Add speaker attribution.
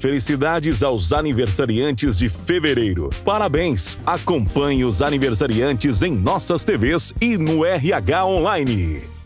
Speaker 1: Felicidades aos aniversariantes de fevereiro. Parabéns! Acompanhe os aniversariantes em nossas TVs e no RH Online.